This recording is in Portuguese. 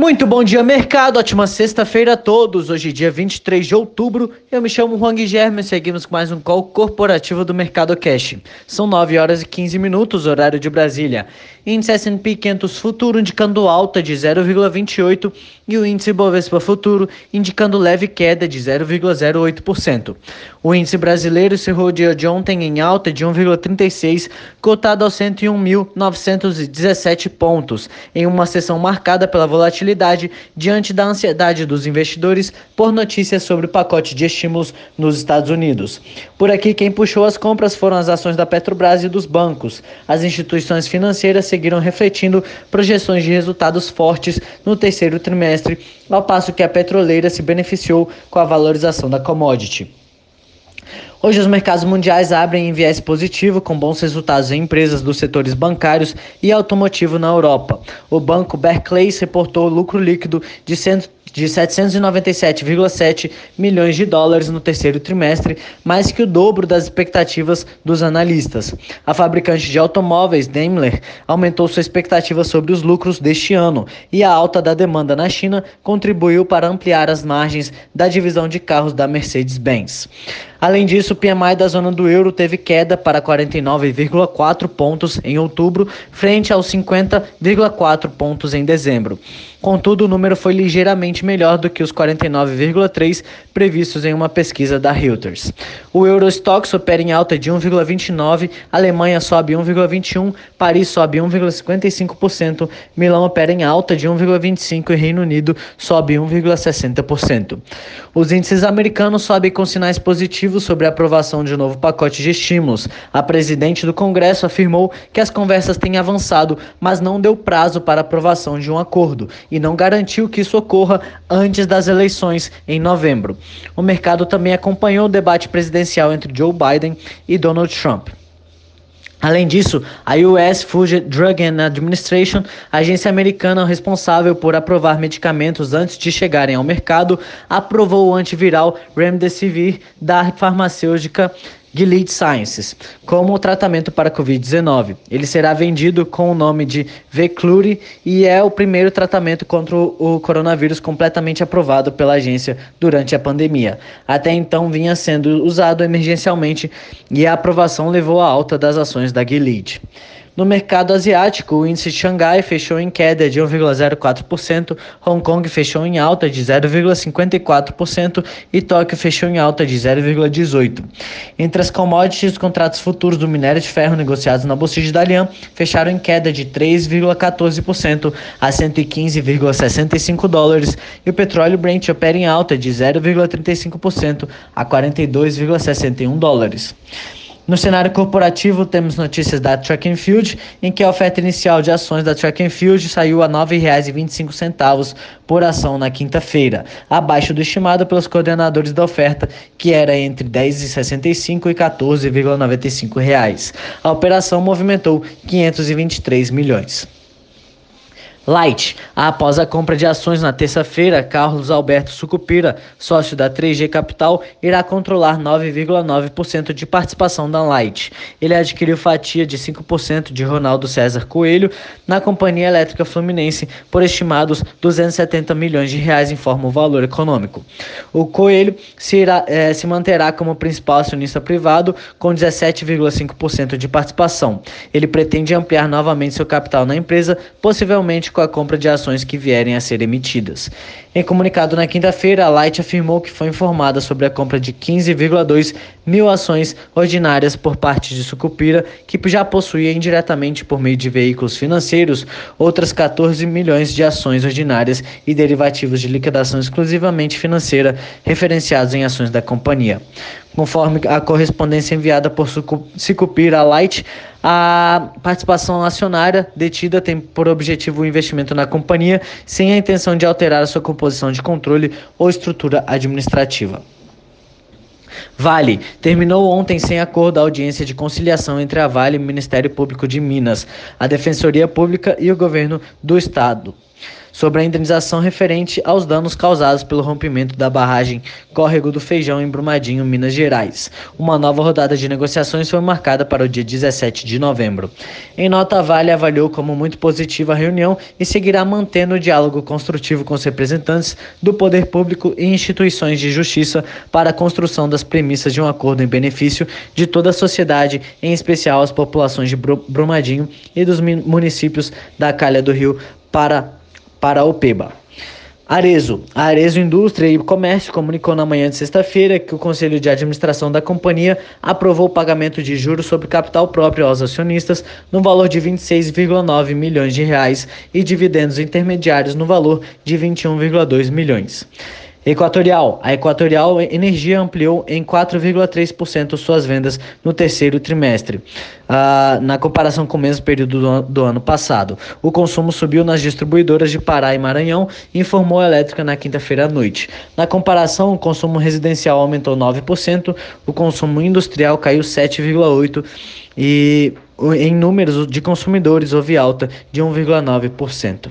Muito bom dia, mercado. Ótima sexta-feira a todos. Hoje, dia 23 de outubro. Eu me chamo Juan Guilherme e seguimos com mais um call corporativo do Mercado Cash. São 9 horas e 15 minutos, horário de Brasília. Índice S&P 500 futuro indicando alta de 0,28 e o índice Bovespa futuro indicando leve queda de 0,08%. O índice brasileiro encerrou o dia de ontem em alta de 1,36, cotado aos 101.917 pontos, em uma sessão marcada pela volatilidade diante da ansiedade dos investidores por notícias sobre o pacote de estímulos nos Estados Unidos. Por aqui, quem puxou as compras foram as ações da Petrobras e dos bancos. As instituições financeiras seguiram refletindo projeções de resultados fortes no terceiro trimestre, ao passo que a petroleira se beneficiou com a valorização da commodity. Hoje os mercados mundiais abrem em viés positivo, com bons resultados em empresas dos setores bancários e automotivo na Europa. O banco Barclays reportou lucro líquido de de 797,7 milhões de dólares no terceiro trimestre, mais que o dobro das expectativas dos analistas. A fabricante de automóveis Daimler aumentou sua expectativa sobre os lucros deste ano e a alta da demanda na China contribuiu para ampliar as margens da divisão de carros da Mercedes-Benz. Além disso, o PMI da zona do euro teve queda para 49,4 pontos em outubro, frente aos 50,4 pontos em dezembro. Contudo, o número foi ligeiramente melhor do que os 49,3 previstos em uma pesquisa da Reuters. O Eurostox opera em alta de 1,29, Alemanha sobe 1,21, Paris sobe 1,55%, Milão opera em alta de 1,25 e Reino Unido sobe 1,60%. Os índices americanos sobem com sinais positivos sobre a aprovação de um novo pacote de estímulos. A presidente do Congresso afirmou que as conversas têm avançado, mas não deu prazo para aprovação de um acordo e não garantiu que isso ocorra antes das eleições em novembro. O mercado também acompanhou o debate presidencial entre Joe Biden e Donald Trump. Além disso, a US Food Drug and Administration, agência americana responsável por aprovar medicamentos antes de chegarem ao mercado, aprovou o antiviral Remdesivir da farmacêutica Gilead Sciences como tratamento para Covid-19. Ele será vendido com o nome de Veclure e é o primeiro tratamento contra o coronavírus completamente aprovado pela agência durante a pandemia. Até então vinha sendo usado emergencialmente e a aprovação levou à alta das ações da Gilead. No mercado asiático, o índice de Xangai fechou em queda de 1,04%, Hong Kong fechou em alta de 0,54% e Tóquio fechou em alta de 0,18%. Entre as commodities, os contratos futuros do minério de ferro negociados na Bolsa de Dalian fecharam em queda de 3,14% a 115,65 dólares e o petróleo Brent opera em alta de 0,35% a 42,61 dólares. No cenário corporativo, temos notícias da Track and Field, em que a oferta inicial de ações da Track and Field saiu a R$ 9,25 por ação na quinta-feira, abaixo do estimado pelos coordenadores da oferta, que era entre R$ 10,65 e R$ 14,95. A operação movimentou 523 milhões. Light. Após a compra de ações na terça-feira, Carlos Alberto Sucupira, sócio da 3G Capital, irá controlar 9,9% de participação da Light. Ele adquiriu fatia de 5% de Ronaldo César Coelho na Companhia Elétrica Fluminense por estimados 270 milhões de reais, informa o valor econômico. O Coelho se, irá, eh, se manterá como principal acionista privado com 17,5% de participação. Ele pretende ampliar novamente seu capital na empresa, possivelmente com a compra de ações que vierem a ser emitidas. Em comunicado na quinta-feira, a Light afirmou que foi informada sobre a compra de 15,2 mil ações ordinárias por parte de Sucupira, que já possuía indiretamente por meio de veículos financeiros outras 14 milhões de ações ordinárias e derivativos de liquidação exclusivamente financeira referenciados em ações da companhia. Conforme a correspondência enviada por Sucupira Light, a participação acionária detida tem por objetivo o investimento na companhia, sem a intenção de alterar a sua composição de controle ou estrutura administrativa. Vale terminou ontem sem acordo a audiência de conciliação entre a Vale e o Ministério Público de Minas, a Defensoria Pública e o governo do Estado. Sobre a indenização referente aos danos causados pelo rompimento da barragem Córrego do Feijão em Brumadinho, Minas Gerais. Uma nova rodada de negociações foi marcada para o dia 17 de novembro. Em nota, a Vale avaliou como muito positiva a reunião e seguirá mantendo o diálogo construtivo com os representantes do poder público e instituições de justiça para a construção das premissas de um acordo em benefício de toda a sociedade, em especial as populações de Brumadinho e dos municípios da Calha do Rio para, para Opeba. Arezo. A Arezo Indústria e Comércio comunicou na manhã de sexta-feira que o Conselho de Administração da companhia aprovou o pagamento de juros sobre capital próprio aos acionistas no valor de 26,9 milhões de reais e dividendos intermediários no valor de 21,2 milhões. Equatorial. A Equatorial Energia ampliou em 4,3% suas vendas no terceiro trimestre, uh, na comparação com o mesmo período do, do, ano passado. O consumo subiu nas distribuidoras de Pará e Maranhão, informou a Elétrica na quinta-feira à noite. Na comparação, o consumo residencial aumentou 9%, o consumo industrial caiu 7,8% e em números de consumidores houve alta de 1,9%.